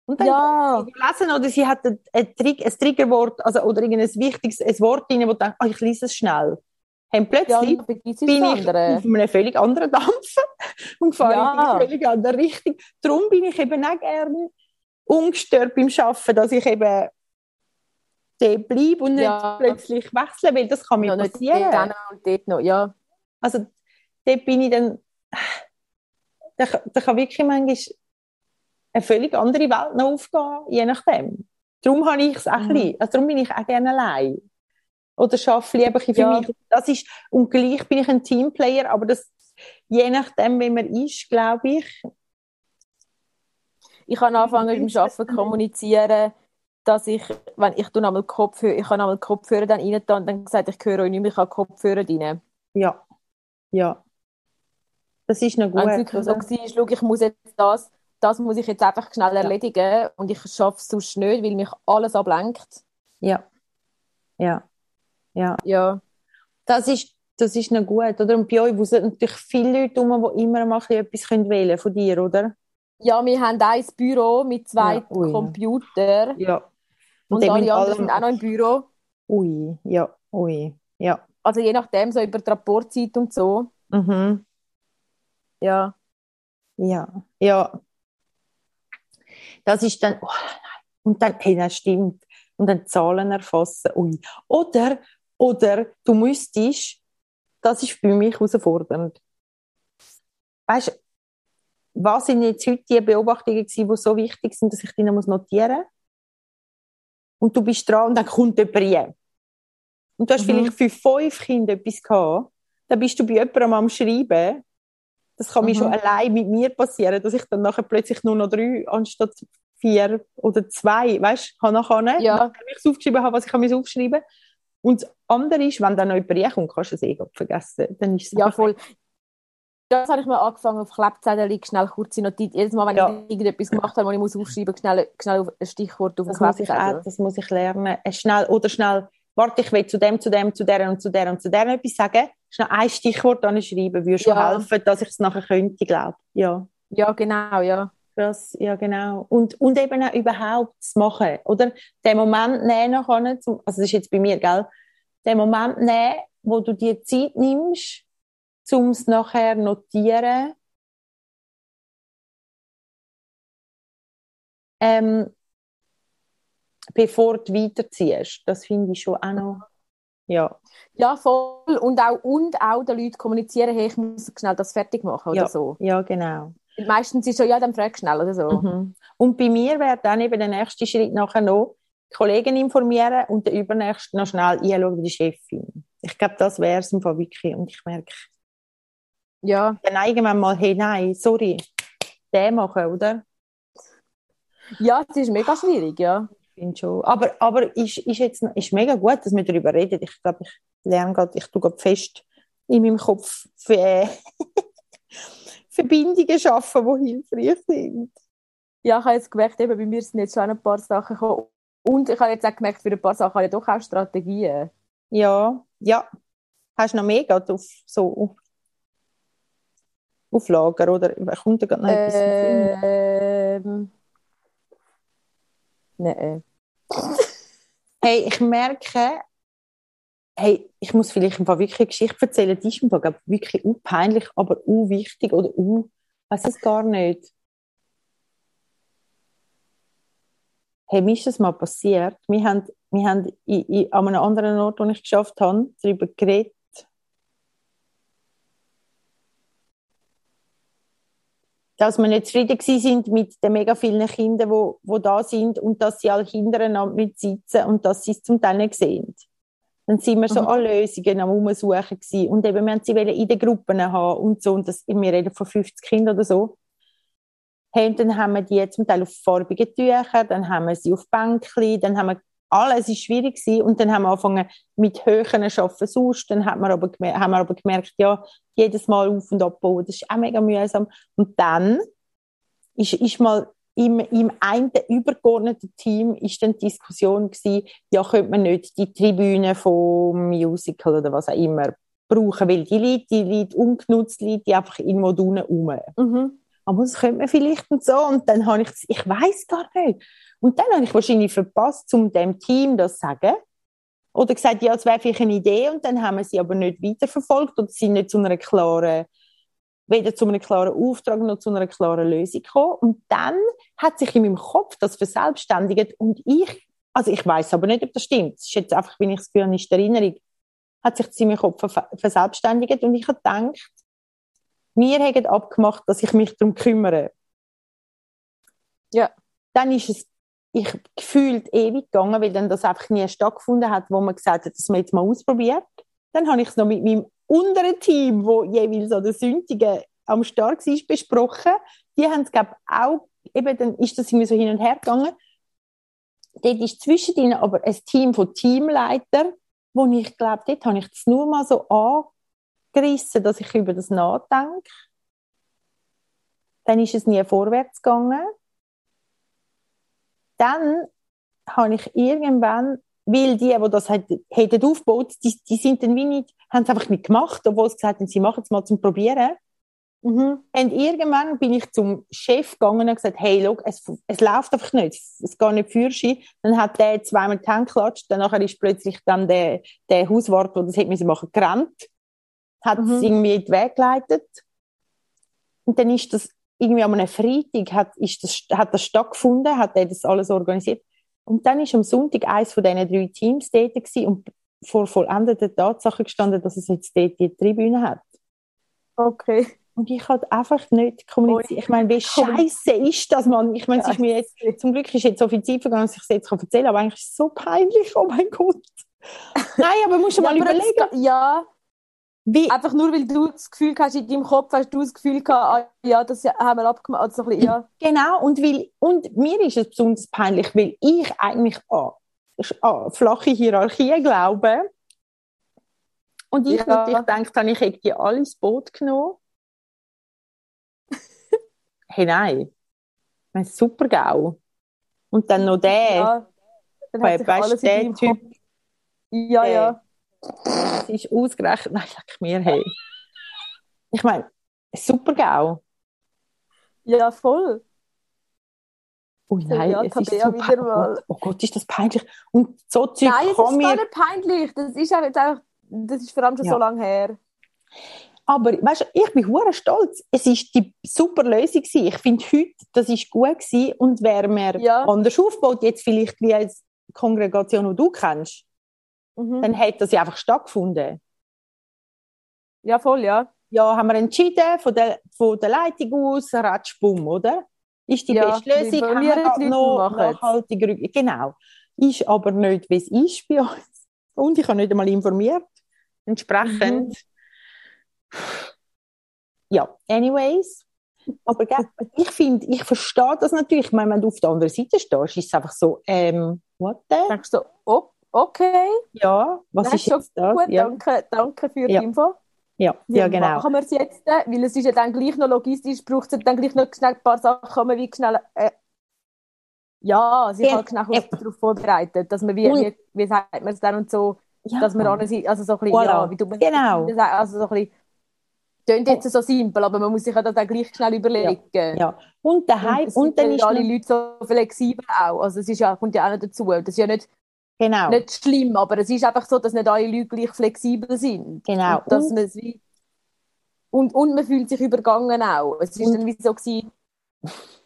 und dann ja. lesen oder sie hat ein, ein, ein Triggerwort also, oder irgendein wichtiges ein Wort rein, wo du denkst, oh, ich lese es schnell. Und plötzlich ja, bin ich auf einem völlig anderen Dampf und fahre ja. in eine völlig andere Richtung. Darum bin ich eben auch gerne ungestört beim Arbeiten, dass ich eben dort bleibe und nicht ja. plötzlich wechseln, weil das kann mir ja, passieren. Nicht und dort noch, ja. Also, dort bin ich dann, da, da kann wirklich manchmal eine völlig andere Welt noch aufgehen, je nachdem. Darum habe ich es auch mhm. bisschen, also darum bin ich auch gerne allein. Oder schaffe lieber für ja. mich. Das ist, und gleich bin ich ein Teamplayer, aber das, je nachdem, wie man ist, glaube ich. Ich kann anfangen dem Arbeiten kommunizieren, dass ich, wenn ich tue einmal Kopfhörer, ich kann einmal Kopfhörer dann rein und dann gesagt, ich höre euch nicht mehr, ich habe Kopfhörer rein. Ja, ja. Das ist noch gut. Wenn es wirklich so war, schau, ich muss jetzt das, das muss ich jetzt einfach schnell ja. erledigen und ich schaffe es sonst nicht, weil mich alles ablenkt. Ja. Ja. Ja. Ja. Das ist, das ist noch gut, oder? Und bei euch sind natürlich viele Leute um, die immer mal etwas wählen können von dir, oder? Ja, wir haben ein Büro mit zwei ja, Computern. Ja. Und, und alle anderen sind auch noch im Büro. Ui, ja, ui, ja. Also je nachdem, so über die Rapportzeit und so. Mhm. Ja. Ja, ja. Das ist dann, oh, und dann, hey, das stimmt. Und dann Zahlen erfassen, ui. Oder, oder du müsstest, das ist für mich herausfordernd. Weißt du, was sind jetzt heute die Beobachtungen gewesen, die so wichtig sind, dass ich die noch notieren muss? Und du bist dran und dann kommt jemand rein. Und du hast mhm. vielleicht für fünf Kinder etwas gehabt, dann bist du bei jemandem am Schreiben. Das kann mhm. mir schon allein mit mir passieren, dass ich dann nachher plötzlich nur noch drei anstatt vier oder zwei, weißt du, nachher nicht. Ja. Wenn ich aufgeschrieben habe, was ich mir aufschreiben Und das andere ist, wenn dann noch jemand reinkommt, kannst du es eh vergessen. Dann ist es ja, voll das habe ich mal angefangen auf Klebzettel, schnell kurze Notiz. Jedes Mal, wenn ja. ich irgendetwas gemacht habe, wo ich muss aufschreiben muss, schnell, schnell ein Stichwort auf das muss ich auch, Das muss ich lernen. Äh, schnell, oder schnell, warte, ich will zu dem, zu dem, zu der und zu der und zu der etwas sagen. Schnell ein Stichwort schreiben, würde schon ja. helfen, dass ich es nachher könnte, glaube Ja. Ja, genau, ja. Das, ja, genau. Und, und eben auch überhaupt zu machen, oder? Den Moment nehmen zum, also das ist jetzt bei mir, gell? Den Moment nehmen, wo du dir Zeit nimmst, um es nachher notieren. Ähm, bevor du weiterziehst. Das finde ich schon auch noch. Ja. ja, voll. Und auch, und auch den Leuten kommunizieren, hey, ich muss schnell das fertig machen oder ja, so. Ja, genau. Meistens ist es so, ja, dann frag schnell oder so. Mhm. Und bei mir wäre dann eben der nächste Schritt nachher noch, die Kollegen informieren und der übernächste noch schnell einschauen, die Chefin. Ich glaube, das wäre es im Fall wirklich. Und ich merke, ja. Dann irgendwann mal, hey, nein, sorry, den machen, oder? Ja, das ist mega schwierig, ja. Finde schon. Aber, aber ist, ist jetzt ist mega gut, dass wir darüber reden. Ich glaube, ich lerne gerade, ich tue gerade fest in meinem Kopf für Verbindungen schaffen, die hilfreich sind. Ja, ich habe jetzt gemerkt, eben, bei mir sind jetzt schon ein paar Sachen gekommen. Und ich habe jetzt auch gemerkt, für ein paar Sachen habe ich doch auch Strategien. Ja, ja. Hast du noch mehr auf so auf Lager oder kommt da gerade noch etwas ähm, Nein. hey, ich merke, hey, ich muss vielleicht ein paar wirklich Geschichte erzählen, die ist mir wirklich unpeinlich, aber unwichtig oder un, weiß es gar nicht. Hey, mir ist das mal passiert. Wir haben, wir haben in, in, an einem anderen Ort, wo ich geschafft habe, darüber geredet, dass wir nicht zufrieden sind mit den mega vielen Kindern, wo, wo da sind und dass sie alle hintereinander mit sitzen und dass sie es zum Teil nicht sehen. Dann sind wir so mhm. an Lösungen am Umsuchen gewesen. Und eben, wir haben sie in den Gruppen haben und so. Und das, wir reden von 50 Kindern oder so. Hey, und dann haben wir die zum Teil auf farbige Tücher, dann haben wir sie auf Bänkchen, dann haben wir alles ist schwierig gewesen. und dann haben wir angefangen mit höheren Arbeiten sonst, dann hat man aber haben wir aber gemerkt, ja, jedes Mal auf und abbauen, das ist auch mega mühsam. Und dann ist, ist mal im, im einen übergeordneten Team ist dann die Diskussion gewesen, ja, könnte man nicht die Tribüne vom Musical oder was auch immer brauchen, weil die liegt, die liegt ungenutzt, liegt die einfach irgendwo unten rum. Mhm. Aber das könnte man vielleicht und so. Und dann habe ich, ich weiß gar nicht. Und dann habe ich wahrscheinlich verpasst, um dem Team das zu sagen. Oder gesagt, ja, es wäre vielleicht eine Idee und dann haben wir sie aber nicht weiterverfolgt und sind nicht zu einer klaren, weder zu einem klaren Auftrag noch zu einer klaren Lösung gekommen. Und dann hat sich in meinem Kopf das verselbstständigt und ich, also ich weiß aber nicht, ob das stimmt. Es ist jetzt einfach, wenn ich es fühle, nicht Erinnerung, hat sich in meinem Kopf ver- verselbstständigt und ich habe gedacht, wir haben abgemacht, dass ich mich darum kümmere. Ja. Dann ist es ich gefühlt ewig gegangen, weil dann das einfach nie stattgefunden hat, wo man gesagt hat, dass man jetzt mal ausprobiert. Dann habe ich es noch mit meinem unteren Team, wo jeweils an der Sündigen am Start war, besprochen. Die haben es, glaube ich, auch, eben, dann ist das irgendwie so hin und her gegangen. Dort ist zwischen ihnen aber ein Team von Teamleitern, wo ich glaube, dort habe ich das nur mal so angerissen, dass ich über das nachdenke. Dann ist es nie vorwärts gegangen. Dann habe ich irgendwann, weil die, die das hätten, aufgebaut, die, die sind dann wie nicht, haben es einfach nicht gemacht, obwohl sie gesagt haben, sie machen es mal zum Probieren. Mhm. Und irgendwann bin ich zum Chef gegangen und gesagt, hey, schau, es, es läuft einfach nicht, es geht nicht für sie. Dann hat der zweimal die Hände geklatscht, dann ist plötzlich dann der, der Hauswart, der das hätte müssen machen, gerannt, hat Mhm. es irgendwie in den Weg geleitet. Und dann ist das irgendwie an einem Freitag hat, ist das, hat das stattgefunden, hat er das alles organisiert. Und dann ist am Sonntag eines von diesen drei Teams dort gewesen und vor vollendeten Tatsachen gestanden, dass es jetzt dort die Tribüne hat. Okay. Und ich habe einfach nicht kommuniziert. Ich meine, wie scheiße ist das, Mann? Ich meine, es ist mir jetzt, zum Glück ist jetzt so viel Zeit vergangen, dass ich es jetzt erzählen kann, aber eigentlich ist es so peinlich, oh mein Gott. Nein, aber musst du mal aber überlegen. jetzt- ja, Wie, einfach nur, weil du das Gefühl hast, in deinem Kopf hast du das Gefühl gehabt, ah, ja, das haben wir abgemacht. Also so ein bisschen, ja. Genau, und, weil, und mir ist es besonders peinlich, weil ich eigentlich an, an flache Hierarchien glaube. Und ich Ja. natürlich gedacht habe, ich hätte die alle ins Boot genommen. hey, nein. Meine, super GAU. Und dann noch der, ja. Dann hat weißt der Typ, Kopf. Ja, ja. Das ist ausgerechnet, nein, sag mir, hey. Ich meine, super GAU. Ja, voll. Oh nein, Ja, es ist so wieder mal. Oh Gott, ist das peinlich. Und so Zeug Nein, es ist mir gar nicht peinlich. Das ist auch jetzt einfach, das ist vor allem schon Ja. so lange her. Aber weißt du, ich bin hure stolz. Es ist die super Lösung gewesen. Ich finde heute, das ist gut gewesen. Und wäre mir Ja. anders aufgebaut, jetzt vielleicht wie als Kongregation, die du kennst, Mhm. dann hätte das ja einfach stattgefunden. Ja, voll, ja. Ja, haben wir entschieden, von der, von der Leitung aus, ratschbumm, oder? Ist die Ja, beste Lösung, haben wir noch machen. nachhaltig rück- Genau. Ist aber nicht, wie es ist bei uns. Und ich habe nicht einmal informiert. Entsprechend. Mhm. Ja, anyways. Aber ich finde, ich verstehe das natürlich. Ich meine, wenn du auf der anderen Seite stehst, ist es einfach so, ähm, what the? Denkst du, oh, okay, Ja, was das ist schon das? gut, Ja, danke, danke für Ja. die Info. ja, Wie ja, genau. machen wir es jetzt? Weil es ist ja dann gleich noch logistisch, braucht es dann gleich noch schnell ein paar Sachen, wie schnell, äh, ja, sich Ja, halt ja. darauf vorbereitet, dass man wie, Und- wie, wie sagt man es dann und so, Ja. dass man an sich, also so ein bisschen, Voilà. ja, wie du Genau. also so ein bisschen, klingt jetzt so simpel, aber man muss sich ja das dann gleich schnell überlegen. Ja. Und daheim, und, sind dann ja ist alle Leute so flexibel auch, also es ist ja, kommt ja auch noch dazu, das ist ja nicht, genau, nicht schlimm, aber es ist einfach so, dass nicht alle Leute gleich flexibel sind. genau. Und, dass man es wie und, und man fühlt sich übergangen auch. Es ist dann wie so gewesen,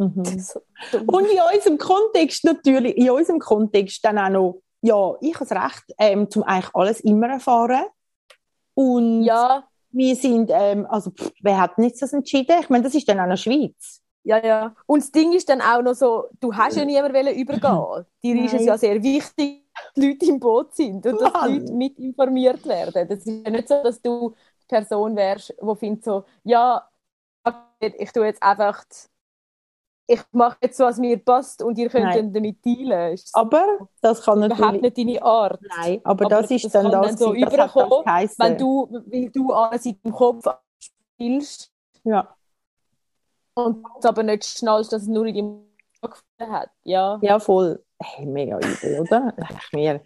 Mhm. Und in unserem Kontext natürlich, in unserem Kontext dann auch noch, ja, ich habe das Recht, ähm, zum eigentlich alles immer erfahren. Und ja, wir sind, ähm, also, pff, wer hat jetzt das entschieden? Ich meine, das ist dann auch noch Schweiz. Ja, ja. Und das Ding ist dann auch noch so, du hast ja niemand wollen übergehen. Dir ist es ja sehr wichtig, dass die Leute im Boot sind und dass die Leute mit informiert werden. Das ist ja nicht so, dass du die Person wärst, die findet so, ja, ich tue jetzt einfach, ich mache jetzt so, was mir passt und ihr könnt Nein. dann damit dealen. Ist Aber das kann überhaupt natürlich, nicht deine Art. nein, aber, Aber das ist das dann kann das, dann so das das. Wenn du, weil du alles in deinem Kopf spielst ja, und aber nicht schnallst, dass es nur in deinem Kopf hat. Ja, ja, voll. Hey, mega übel, oder? Ich mir.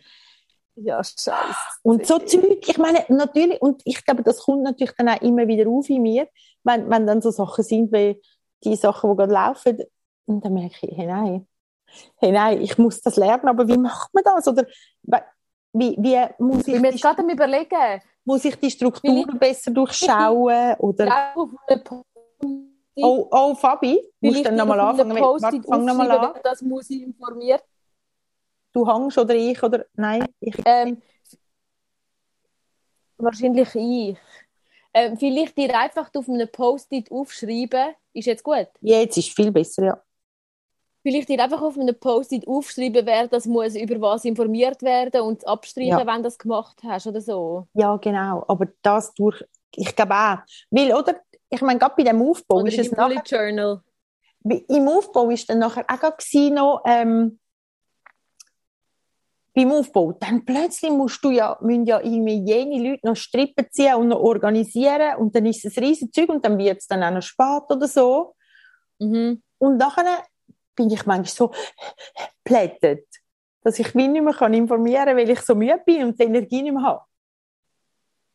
ja, scheiße. Und so Zeug, ich meine, natürlich, und ich glaube, das kommt natürlich dann auch immer wieder auf in mir, wenn, wenn dann so Sachen sind, wie die Sachen, die gerade laufen, und dann merke ich, hey, nein, hey, nein, ich muss das lernen, aber wie macht man das? Oder wie, wie muss, Ich ich gerade am überlegen, muss ich die Strukturen besser durchschauen? Oder, vielleicht auf einem oh, oh, Fabi, musst vielleicht dann nochmal anfangen. Warte, fang nochmal an. Das muss ich informiert. Du hängst oder ich oder, nein, ich, Ähm, Wahrscheinlich ich. Ähm, vielleicht dir einfach auf einem Post-it aufschreiben. Ist jetzt gut? Jetzt ist viel besser, ja. Vielleicht dir einfach auf einem Post-it aufschreiben, wer das muss über was informiert werden und abstreichen, Ja. wenn du das gemacht hast oder so. Ja, genau. Aber das durch, ich glaube auch. Weil, oder, ich meine, gerade bei dem Aufbau Oder ist es nachher, Journal. Im Aufbau ist dann nachher auch gerade noch, ähm, beim Aufbau, dann plötzlich musst du ja, müssen ja irgendwie jene Leute noch Strippen ziehen und noch organisieren und dann ist es ein riesen Zeug und dann wird es dann auch noch spät oder so. Mhm. Und nachher bin ich manchmal so plättet, dass ich mich nicht mehr kann informieren kann, weil ich so müde bin und die Energie nicht mehr habe.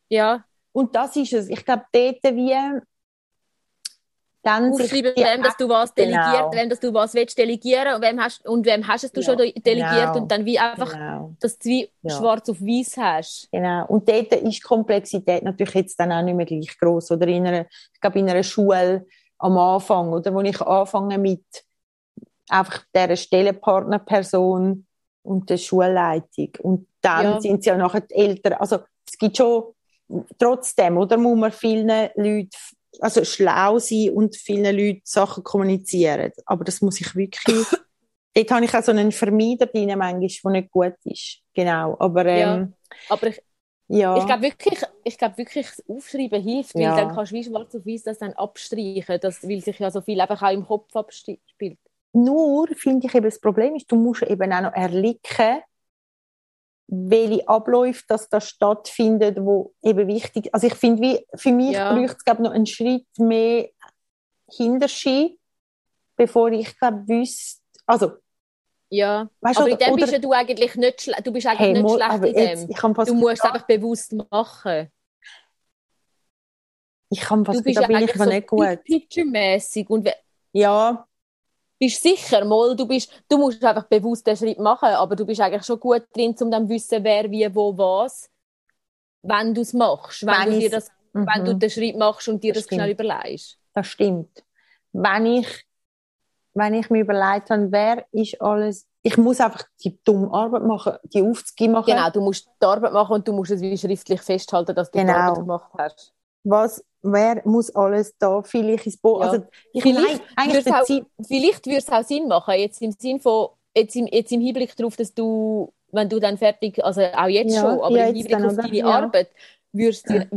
Ja, Und das ist es. Ich glaube, dort wie dann aufschreiben, wem dass du was delegiert, Genau. wem dass du was willst delegieren und wem hast, und wem hast es du Ja, schon de- delegiert genau. und dann wie einfach, Genau. dass du wie Ja. schwarz auf weiß hast. Genau. Und dort ist die Komplexität natürlich jetzt dann auch nicht mehr gleich groß. Oder in einer, ich glaube, in einer Schule am Anfang, oder wo ich anfange mit einfach der Stellenpartnerperson und der Schulleitung. Und dann Ja. sind sie ja nachher die Eltern. Also, es gibt schon, trotzdem, oder muss man vielen Leuten, also schlau sein und vielen Leuten Sachen kommunizieren. Aber das muss ich wirklich, dort habe ich auch so einen Vermeider drin, manchmal, der nicht gut ist. Genau. Aber, Ja. ähm, Aber ich, ja. ich glaube wirklich, ich glaube wirklich, das Aufschreiben hilft, weil Ja. dann kannst du wie schwarz auf weiß das dann abstreichen, das, weil sich ja so viel einfach auch im Kopf abspielt. Nur finde ich eben das Problem ist, du musst eben auch noch erlicken, welche Abläufe das da stattfindet, wo eben wichtig. Also ich finde, wie für mich Ja. bräuchte es glaube noch einen Schritt mehr Hinterschi, bevor ich glaube wüsste. Also Ja, weißt aber du, in dem oder, bist ja du eigentlich nicht schlecht, du bist eigentlich hey, nicht mal, schlecht in jetzt, dem. fast Du musst es einfach bewusst machen. ich kann Du fast bist da bin ich so nicht gut. picture-mässig und Ja, bist sicher mal, du bist, du musst einfach bewusst den Schritt machen, aber du bist eigentlich schon gut drin, um dann zu wissen, wer, wie, wo, was, wenn du es machst, wenn, Wenn du das, wenn du mhm. den Schritt machst und dir Das das, schnell überlegst. das stimmt. Wenn ich, wenn ich mir überlegt habe, wer ist alles, ich muss einfach die dumme Arbeit machen, die Aufzüge machen. Genau, du musst die Arbeit machen und du musst es wie schriftlich festhalten, dass du die Genau. Arbeit gemacht hast. Was, wer muss alles da vielleicht ins Boot? Ja. Also, ich Vielleicht würde es auch Sinn machen, jetzt im Sinn von, jetzt im, jetzt im Hinblick darauf, dass du, wenn du dann fertig, also auch jetzt Ja, schon, aber ja, im Hinblick auf deine. Arbeit, würde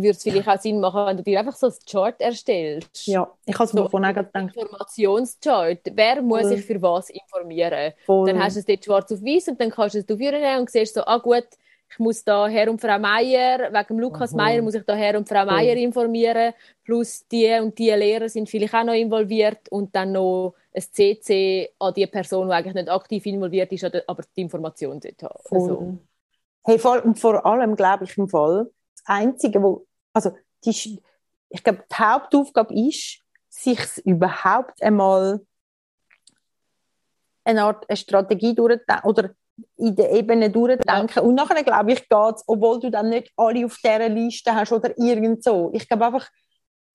es vielleicht auch Sinn machen, wenn du dir einfach so ein Chart erstellst. ja, ich habe es So, mir vorhin gedacht, Informationschart. Wer muss sich für was informieren? voll, Dann hast du es dort schwarz auf weiß und dann kannst du es nehmen und siehst so, ah gut, ich muss da Herr und Frau Meier, wegen Lukas Mhm. Meier muss ich da Herr und Frau. Meier informieren, plus die und die Lehrer sind vielleicht auch noch involviert und dann noch ein CC an die Person, die eigentlich nicht aktiv involviert ist, aber- die Information dort hat. Also, Hey, voll, und vor allem glaube ich im Fall, das Einzige, wo, also, die, ich glaube, die Hauptaufgabe ist, sich überhaupt einmal eine Art eine Strategie durchdenken oder in der Ebene durchdenken. Und nachher, glaube ich, geht's, obwohl du dann nicht alle auf dieser Liste hast oder irgend so. Ich glaube einfach,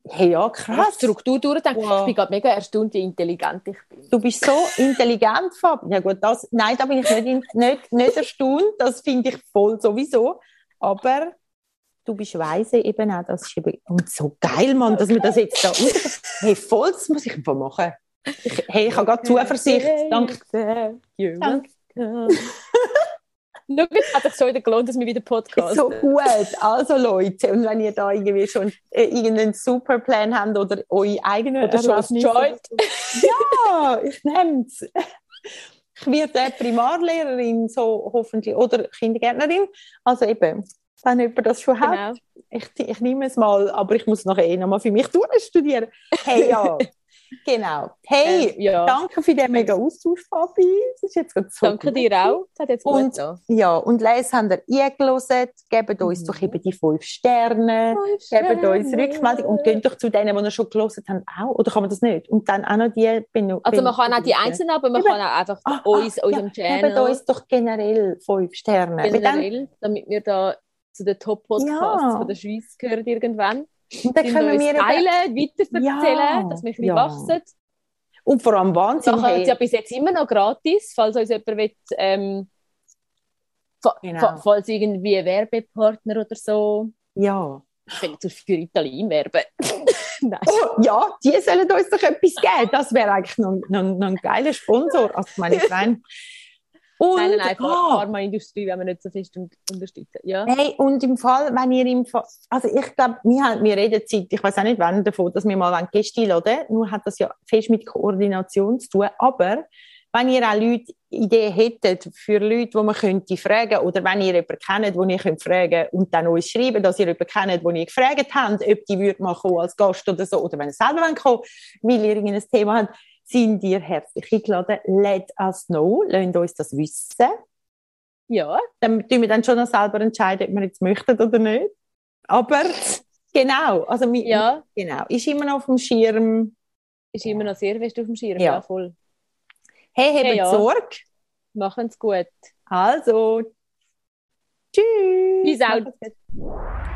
hey, ja, Krass. Struktur durchdenken. Wow. Ich bin gerade mega erstaunt, wie intelligent ich bin. Du bist so intelligent, Fabi. Ja gut, das, nein, da bin ich nicht, nicht, nicht erstaunt. Das finde ich voll sowieso. Aber du bist weise eben auch. Das ist eben, und so geil, Mann, dass wir das jetzt da. Hey, voll, das muss ich einfach machen. Ich, hey, ich habe gerade Zuversicht. Danke. Danke. Schau, jetzt hat sich so wieder gelohnt, dass wir wieder Podcast So gut. Also Leute, und wenn ihr da irgendwie schon äh, irgendeinen Superplan habt oder eure eigenen Oder schon Joint. Ja, ich nehme es. Ich werde Primarlehrerin, so hoffentlich, oder Kindergärtnerin. Also eben, wenn jemand das schon hat, Genau. ich, ich nehme es mal, aber ich muss nachher eh nochmal für mich studieren. Hey, ja. genau. Hey, Ähm, ja. danke für den mega Austausch, Fabi. Das ist jetzt gerade so Danke gut. dir auch. Das hat jetzt gut Und- getan. Ja, und Les haben ihr eingelesen. Gebt uns Mhm. doch eben die fünf Sterne. Gebt uns Rückmeldung und geht doch zu denen, die ihr schon gelesen haben, auch. Oder kann man das nicht? Und dann auch noch die Benu Also man kann auch die einzelnen, aber man Eben. kann auch einfach Ah, uns, ah, unserem ja, Channel Gebt uns doch generell fünf Sterne. Weil Dann, generell, damit wir da zu den Top-Podcasts Ja. von der Schweiz gehören irgendwann. Und dann können wir teilen, weiterverzählen, Ja, dass wir ja. wachsen. und vor allem Wahnsinn, Sachen hey, ja bis jetzt immer noch gratis, falls uns jemand will, ähm, Genau. fa falls irgendwie ein Werbepartner oder so Ja. Ich will jetzt für Italien werben. Oh, ja, die sollen uns doch etwas geben. Das wäre eigentlich noch, noch, noch ein geiler Sponsor. Also, meine, ich meine, und, nein, nein, nein, oh, Pharmaindustrie wenn wir nicht so fest unterstützen. Ja. Hey, und im Fall, wenn ihr im Fall, also ich glaube, wir, haben, wir reden Zeit, ich weiß auch nicht wann davon, dass wir mal Gäste einladen nur hat das ja fest mit Koordination zu tun, aber wenn ihr auch Leute, Ideen hättet für Leute, die man könnte fragen oder wenn ihr jemanden kennt, den ihr könnt fragen und dann uns schreiben, dass ihr jemanden kennt, den ihr gefragt habt, ob die würde mal kommen als Gast oder so, oder wenn ihr selber kommen weil ihr irgendein Thema habt, sind ihr herzlich eingeladen. Let us know, lasst uns das wissen. Ja. Dann tun wir dann schon noch selber entscheiden, ob wir jetzt möchten oder nicht. Aber genau, also ja. genau, ist immer noch auf dem Schirm. Ist immer noch sehr fest auf dem Schirm, ja, ja voll. Hey, habt hey, ja. Sorge. Machen's gut. Also, tschüss. Peace out.